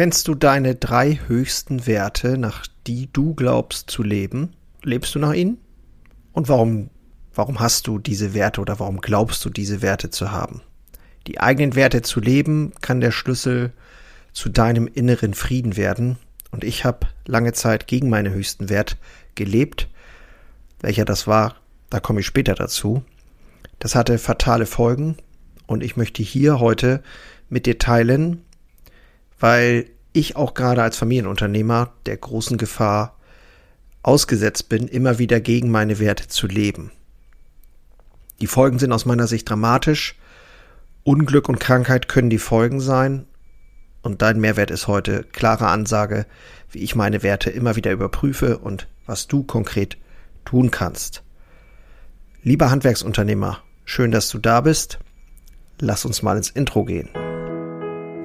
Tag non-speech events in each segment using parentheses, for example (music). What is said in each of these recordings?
Kennst du deine drei höchsten Werte, nach die du glaubst zu leben? Lebst du nach ihnen? Und warum, warum hast du diese Werte oder warum glaubst du diese Werte zu haben? Die eigenen Werte zu leben kann der Schlüssel zu deinem inneren Frieden werden. Und ich habe lange Zeit gegen meine höchsten Wert gelebt. Welcher das war, da komme ich später dazu. Das hatte fatale Folgen und ich möchte hier heute mit dir teilen, weil ich auch gerade als Familienunternehmer der großen Gefahr ausgesetzt bin, immer wieder gegen meine Werte zu leben. Die Folgen sind aus meiner Sicht dramatisch. Unglück und Krankheit können die Folgen sein. Und dein Mehrwert ist heute klare Ansage, wie ich meine Werte immer wieder überprüfe und was du konkret tun kannst. Lieber Handwerksunternehmer, schön, dass du da bist. Lass uns mal ins Intro gehen.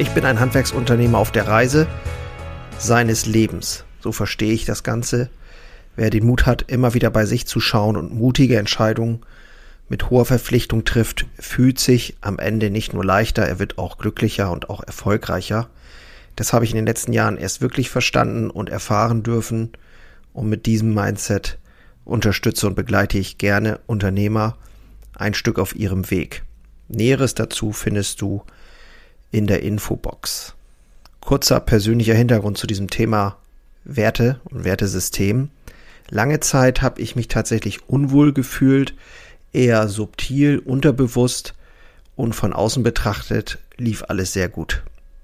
Ich bin ein Handwerksunternehmer auf der Reise seines Lebens. So verstehe ich das Ganze. Wer den Mut hat, immer wieder bei sich zu schauen und mutige Entscheidungen mit hoher Verpflichtung trifft, fühlt sich am Ende nicht nur leichter, er wird auch glücklicher und auch erfolgreicher. Das habe ich in den letzten Jahren erst wirklich verstanden und erfahren dürfen. Und mit diesem Mindset unterstütze und begleite ich gerne Unternehmer ein Stück auf ihrem Weg. Näheres dazu findest du in der Infobox kurzer persönlicher Hintergrund zu diesem Thema Werte und Wertesystem. Lange Zeit habe ich mich tatsächlich unwohl gefühlt, eher subtil, unterbewusst und von außen betrachtet lief alles sehr gut.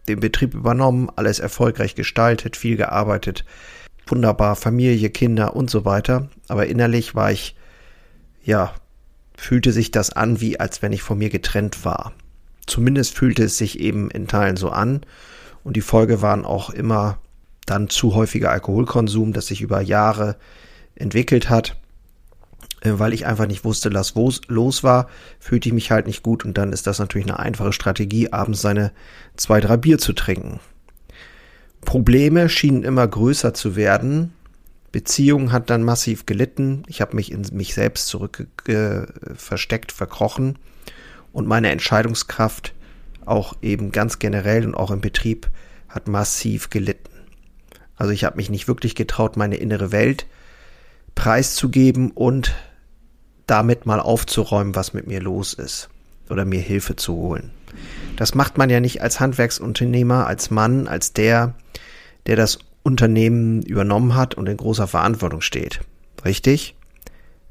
Den Betrieb übernommen, alles erfolgreich gestaltet, viel gearbeitet, wunderbar, Familie, Kinder und so weiter. Aber innerlich war ich, ja, fühlte sich das an, wie als wenn ich von mir getrennt war. Zumindest fühlte es sich eben in Teilen so an. Und die Folge waren auch immer dann zu häufiger Alkoholkonsum, das sich über Jahre entwickelt hat. Äh, weil ich einfach nicht wusste, was los war, fühlte ich mich halt nicht gut und dann ist das natürlich eine einfache Strategie, abends seine zwei, drei Bier zu trinken. Probleme schienen immer größer zu werden. Beziehung hat dann massiv gelitten. Ich habe mich in mich selbst zurück versteckt, verkrochen und meine Entscheidungskraft auch eben ganz generell und auch im Betrieb hat massiv gelitten. Also ich habe mich nicht wirklich getraut, meine innere Welt preiszugeben und damit mal aufzuräumen, was mit mir los ist oder mir Hilfe zu holen. Das macht man ja nicht als Handwerksunternehmer, als Mann, als der, der das Unternehmen übernommen hat und in großer Verantwortung steht. Richtig?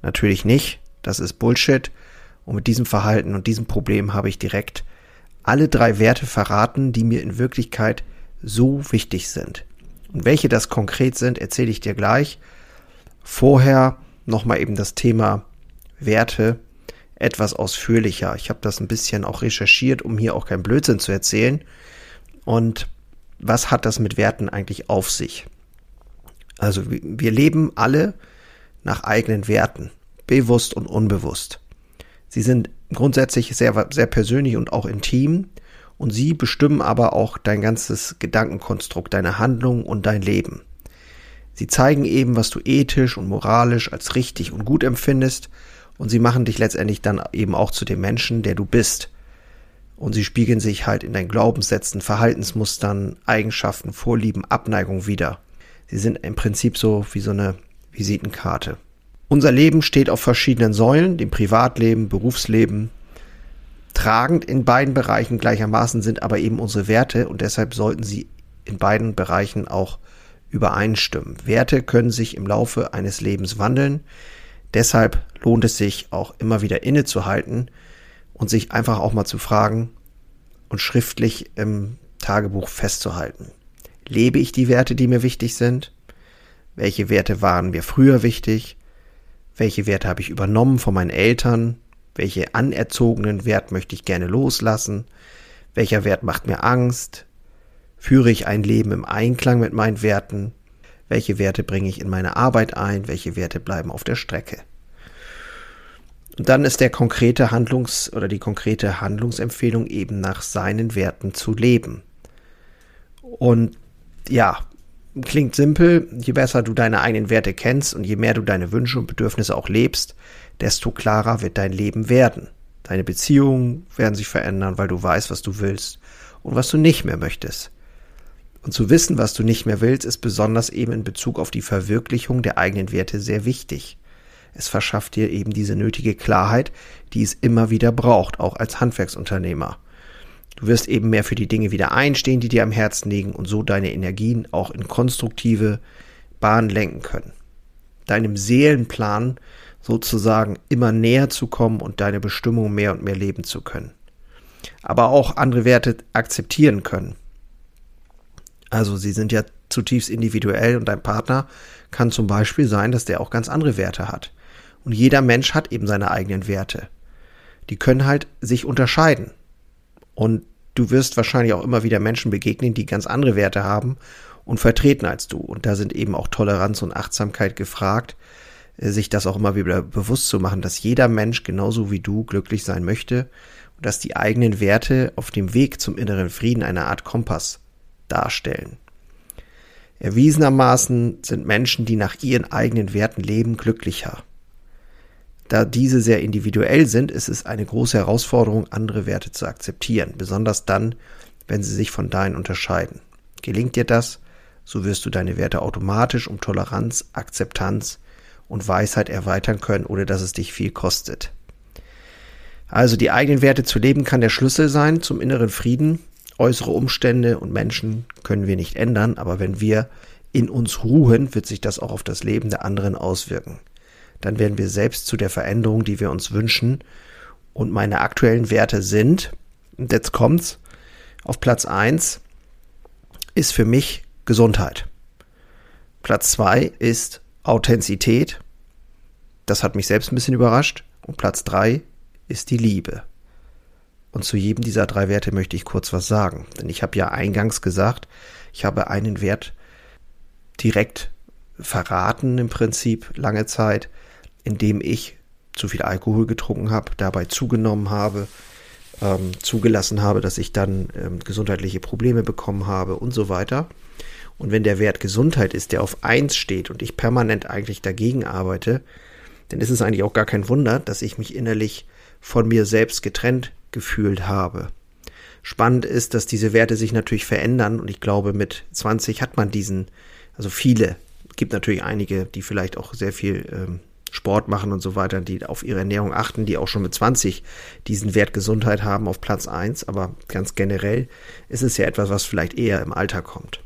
Natürlich nicht. Das ist Bullshit. Und mit diesem Verhalten und diesem Problem habe ich direkt alle drei Werte verraten, die mir in Wirklichkeit so wichtig sind. Und welche das konkret sind, erzähle ich dir gleich. Vorher nochmal eben das Thema Werte etwas ausführlicher. Ich habe das ein bisschen auch recherchiert, um hier auch kein Blödsinn zu erzählen. Und was hat das mit Werten eigentlich auf sich? Also wir leben alle nach eigenen Werten, bewusst und unbewusst. Sie sind grundsätzlich sehr, sehr persönlich und auch intim und sie bestimmen aber auch dein ganzes Gedankenkonstrukt, deine Handlung und dein Leben. Sie zeigen eben, was du ethisch und moralisch als richtig und gut empfindest und sie machen dich letztendlich dann eben auch zu dem Menschen, der du bist. Und sie spiegeln sich halt in deinen Glaubenssätzen, Verhaltensmustern, Eigenschaften, Vorlieben, Abneigung wieder. Sie sind im Prinzip so wie so eine Visitenkarte. Unser Leben steht auf verschiedenen Säulen, dem Privatleben, Berufsleben. Tragend in beiden Bereichen gleichermaßen sind aber eben unsere Werte und deshalb sollten sie in beiden Bereichen auch übereinstimmen. Werte können sich im Laufe eines Lebens wandeln. Deshalb lohnt es sich auch immer wieder innezuhalten und sich einfach auch mal zu fragen und schriftlich im Tagebuch festzuhalten. Lebe ich die Werte, die mir wichtig sind? Welche Werte waren mir früher wichtig? Welche Werte habe ich übernommen von meinen Eltern, welche anerzogenen Wert möchte ich gerne loslassen, welcher Wert macht mir Angst, führe ich ein Leben im Einklang mit meinen Werten, welche Werte bringe ich in meine Arbeit ein, welche Werte bleiben auf der Strecke. Und dann ist der konkrete Handlungs- oder die konkrete Handlungsempfehlung eben nach seinen Werten zu leben. Und ja, klingt simpel, je besser du deine eigenen Werte kennst und je mehr du deine Wünsche und Bedürfnisse auch lebst, desto klarer wird dein Leben werden. Deine Beziehungen werden sich verändern, weil du weißt, was du willst und was du nicht mehr möchtest. Und zu wissen, was du nicht mehr willst, ist besonders eben in Bezug auf die Verwirklichung der eigenen Werte sehr wichtig. Es verschafft dir eben diese nötige Klarheit, die es immer wieder braucht, auch als Handwerksunternehmer. Du wirst eben mehr für die Dinge wieder einstehen, die dir am Herzen liegen und so deine Energien auch in konstruktive Bahnen lenken können. Deinem Seelenplan sozusagen immer näher zu kommen und deine Bestimmung mehr und mehr leben zu können. Aber auch andere Werte akzeptieren können. Also sie sind ja zutiefst individuell und dein Partner kann zum Beispiel sein, dass der auch ganz andere Werte hat. Und jeder Mensch hat eben seine eigenen Werte. Die können halt sich unterscheiden. Und du wirst wahrscheinlich auch immer wieder Menschen begegnen, die ganz andere Werte haben und vertreten als du. Und da sind eben auch Toleranz und Achtsamkeit gefragt, äh, sich das auch immer wieder bewusst zu machen, dass jeder Mensch genauso wie du glücklich sein möchte und dass die eigenen Werte auf dem Weg zum inneren Frieden eine Art Kompass darstellen. Erwiesenermaßen sind Menschen, die nach ihren eigenen Werten leben, glücklicher. Da diese sehr individuell sind, ist es eine große Herausforderung, andere Werte zu akzeptieren, besonders dann, wenn sie sich von deinen unterscheiden. Gelingt dir das, so wirst du deine Werte automatisch um Toleranz, Akzeptanz und Weisheit erweitern können, ohne dass es dich viel kostet. Also die eigenen Werte zu leben kann der Schlüssel sein zum inneren Frieden. Äußere Umstände und Menschen können wir nicht ändern, aber wenn wir in uns ruhen, wird sich das auch auf das Leben der anderen auswirken dann werden wir selbst zu der Veränderung, die wir uns wünschen. Und meine aktuellen Werte sind, und jetzt kommt's, auf Platz eins ist für mich Gesundheit. Platz zwei ist Authentizität. Das hat mich selbst ein bisschen überrascht. Und Platz drei ist die Liebe. Und zu jedem dieser drei Werte möchte ich kurz was sagen. Denn ich habe ja eingangs gesagt, ich habe einen Wert direkt verraten im Prinzip lange Zeit indem ich zu viel Alkohol getrunken habe, dabei zugenommen habe, ähm, zugelassen habe, dass ich dann ähm, gesundheitliche Probleme bekommen habe und so weiter. Und wenn der Wert Gesundheit ist, der auf eins steht und ich permanent eigentlich dagegen arbeite, dann ist es eigentlich auch gar kein Wunder, dass ich mich innerlich von mir selbst getrennt gefühlt habe. Spannend ist, dass diese Werte sich natürlich verändern und ich glaube, mit 20 hat man diesen, also viele, gibt natürlich einige, die vielleicht auch sehr viel ähm, Sport machen und so weiter, die auf ihre Ernährung achten, die auch schon mit 20 diesen Wert Gesundheit haben auf Platz 1. Aber ganz generell ist es ja etwas, was vielleicht eher im Alter kommt.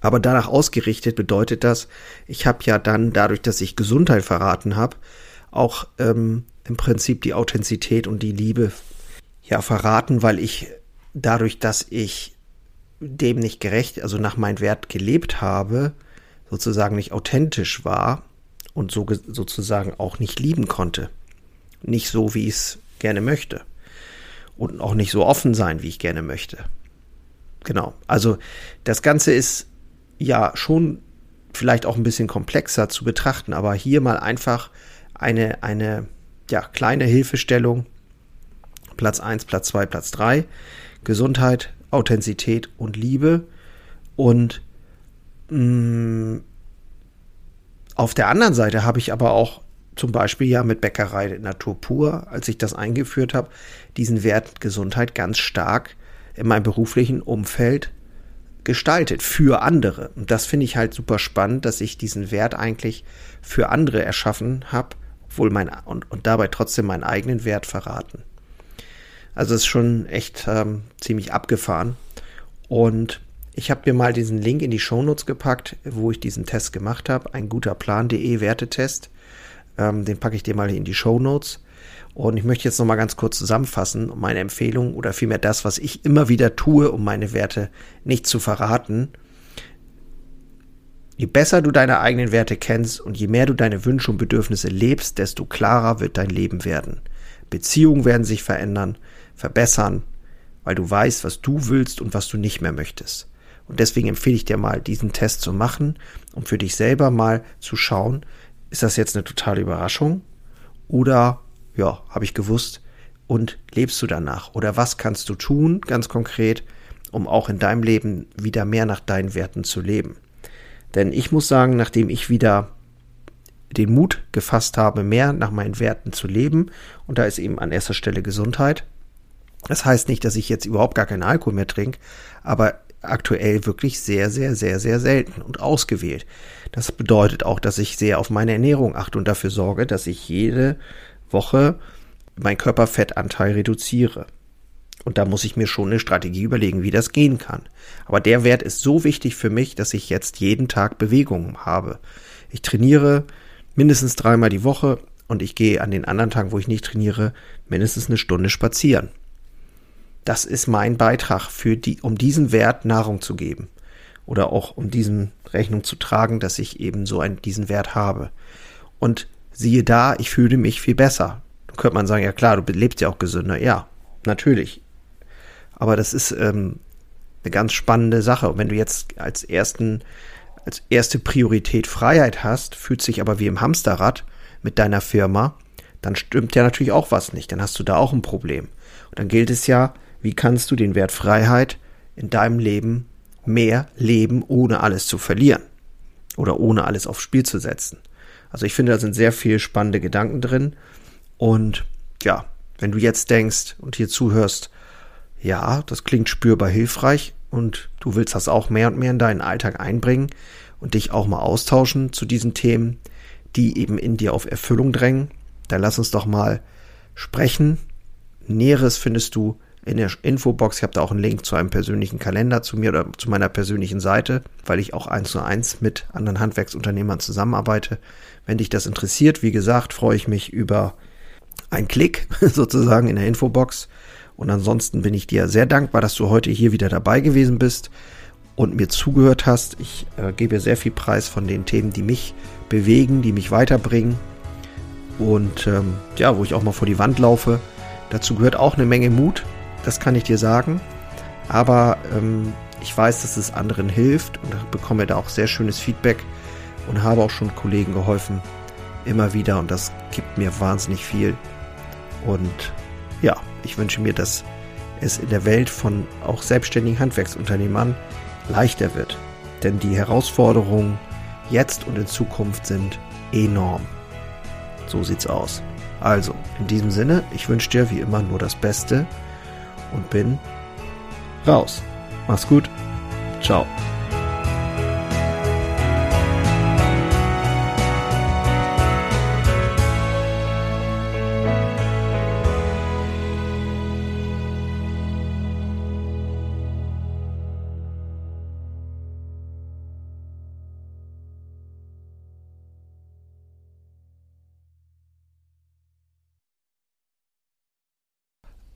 Aber danach ausgerichtet bedeutet das, ich habe ja dann, dadurch, dass ich Gesundheit verraten habe, auch ähm, im Prinzip die Authentizität und die Liebe ja verraten, weil ich dadurch, dass ich dem nicht gerecht, also nach meinem Wert gelebt habe, sozusagen nicht authentisch war, und so sozusagen auch nicht lieben konnte. Nicht so, wie ich es gerne möchte. Und auch nicht so offen sein, wie ich gerne möchte. Genau. Also das Ganze ist ja schon vielleicht auch ein bisschen komplexer zu betrachten, aber hier mal einfach eine, eine ja, kleine Hilfestellung. Platz 1, Platz 2, Platz 3. Gesundheit, Authentizität und Liebe. Und auf der anderen Seite habe ich aber auch zum Beispiel ja mit Bäckerei Natur pur, als ich das eingeführt habe, diesen Wert Gesundheit ganz stark in meinem beruflichen Umfeld gestaltet für andere. Und das finde ich halt super spannend, dass ich diesen Wert eigentlich für andere erschaffen habe, obwohl mein und, und dabei trotzdem meinen eigenen Wert verraten. Also ist schon echt ähm, ziemlich abgefahren. Und ich habe mir mal diesen Link in die Shownotes gepackt, wo ich diesen Test gemacht habe. Ein guter Plan.de Wertetest. Ähm, den packe ich dir mal in die Shownotes. Und ich möchte jetzt nochmal ganz kurz zusammenfassen, meine Empfehlung oder vielmehr das, was ich immer wieder tue, um meine Werte nicht zu verraten. Je besser du deine eigenen Werte kennst und je mehr du deine Wünsche und Bedürfnisse lebst, desto klarer wird dein Leben werden. Beziehungen werden sich verändern, verbessern, weil du weißt, was du willst und was du nicht mehr möchtest. Und deswegen empfehle ich dir mal, diesen Test zu machen, um für dich selber mal zu schauen, ist das jetzt eine totale Überraschung? Oder, ja, habe ich gewusst, und lebst du danach? Oder was kannst du tun, ganz konkret, um auch in deinem Leben wieder mehr nach deinen Werten zu leben? Denn ich muss sagen, nachdem ich wieder den Mut gefasst habe, mehr nach meinen Werten zu leben, und da ist eben an erster Stelle Gesundheit. Das heißt nicht, dass ich jetzt überhaupt gar keinen Alkohol mehr trinke, aber aktuell wirklich sehr, sehr, sehr, sehr selten und ausgewählt. Das bedeutet auch, dass ich sehr auf meine Ernährung achte und dafür sorge, dass ich jede Woche mein Körperfettanteil reduziere. Und da muss ich mir schon eine Strategie überlegen, wie das gehen kann. Aber der Wert ist so wichtig für mich, dass ich jetzt jeden Tag Bewegung habe. Ich trainiere mindestens dreimal die Woche und ich gehe an den anderen Tagen, wo ich nicht trainiere, mindestens eine Stunde spazieren. Das ist mein Beitrag für die, um diesen Wert Nahrung zu geben. Oder auch um diesen Rechnung zu tragen, dass ich eben so einen, diesen Wert habe. Und siehe da, ich fühle mich viel besser könnte man sagen, ja klar, du lebst ja auch gesünder. Ja, natürlich. Aber das ist ähm, eine ganz spannende Sache. Und wenn du jetzt als ersten, als erste Priorität Freiheit hast, fühlt sich aber wie im Hamsterrad mit deiner Firma, dann stimmt ja natürlich auch was nicht. Dann hast du da auch ein Problem. Und dann gilt es ja, wie kannst du den Wert Freiheit in deinem Leben mehr leben, ohne alles zu verlieren oder ohne alles aufs Spiel zu setzen. Also ich finde, da sind sehr viele spannende Gedanken drin und ja, wenn du jetzt denkst und hier zuhörst, ja, das klingt spürbar hilfreich und du willst das auch mehr und mehr in deinen Alltag einbringen und dich auch mal austauschen zu diesen Themen, die eben in dir auf Erfüllung drängen, dann lass uns doch mal sprechen. Näheres findest du in der Infobox. Ich habe da auch einen Link zu einem persönlichen Kalender zu mir oder zu meiner persönlichen Seite, weil ich auch eins zu eins mit anderen Handwerksunternehmern zusammenarbeite. Wenn dich das interessiert, wie gesagt, freue ich mich über ein Klick (laughs) sozusagen in der Infobox. Und ansonsten bin ich dir sehr dankbar, dass du heute hier wieder dabei gewesen bist und mir zugehört hast. Ich äh, gebe sehr viel Preis von den Themen, die mich bewegen, die mich weiterbringen und ähm, ja, wo ich auch mal vor die Wand laufe. Dazu gehört auch eine Menge Mut, das kann ich dir sagen. Aber ähm, ich weiß, dass es anderen hilft und bekomme da auch sehr schönes Feedback und habe auch schon Kollegen geholfen, immer wieder und das gibt mir wahnsinnig viel. Und ja, ich wünsche mir, dass es in der Welt von auch selbstständigen Handwerksunternehmern leichter wird. Denn die Herausforderungen jetzt und in Zukunft sind enorm. So sieht's aus. Also, in diesem Sinne, ich wünsche dir wie immer nur das Beste und bin raus. Mach's gut. Ciao.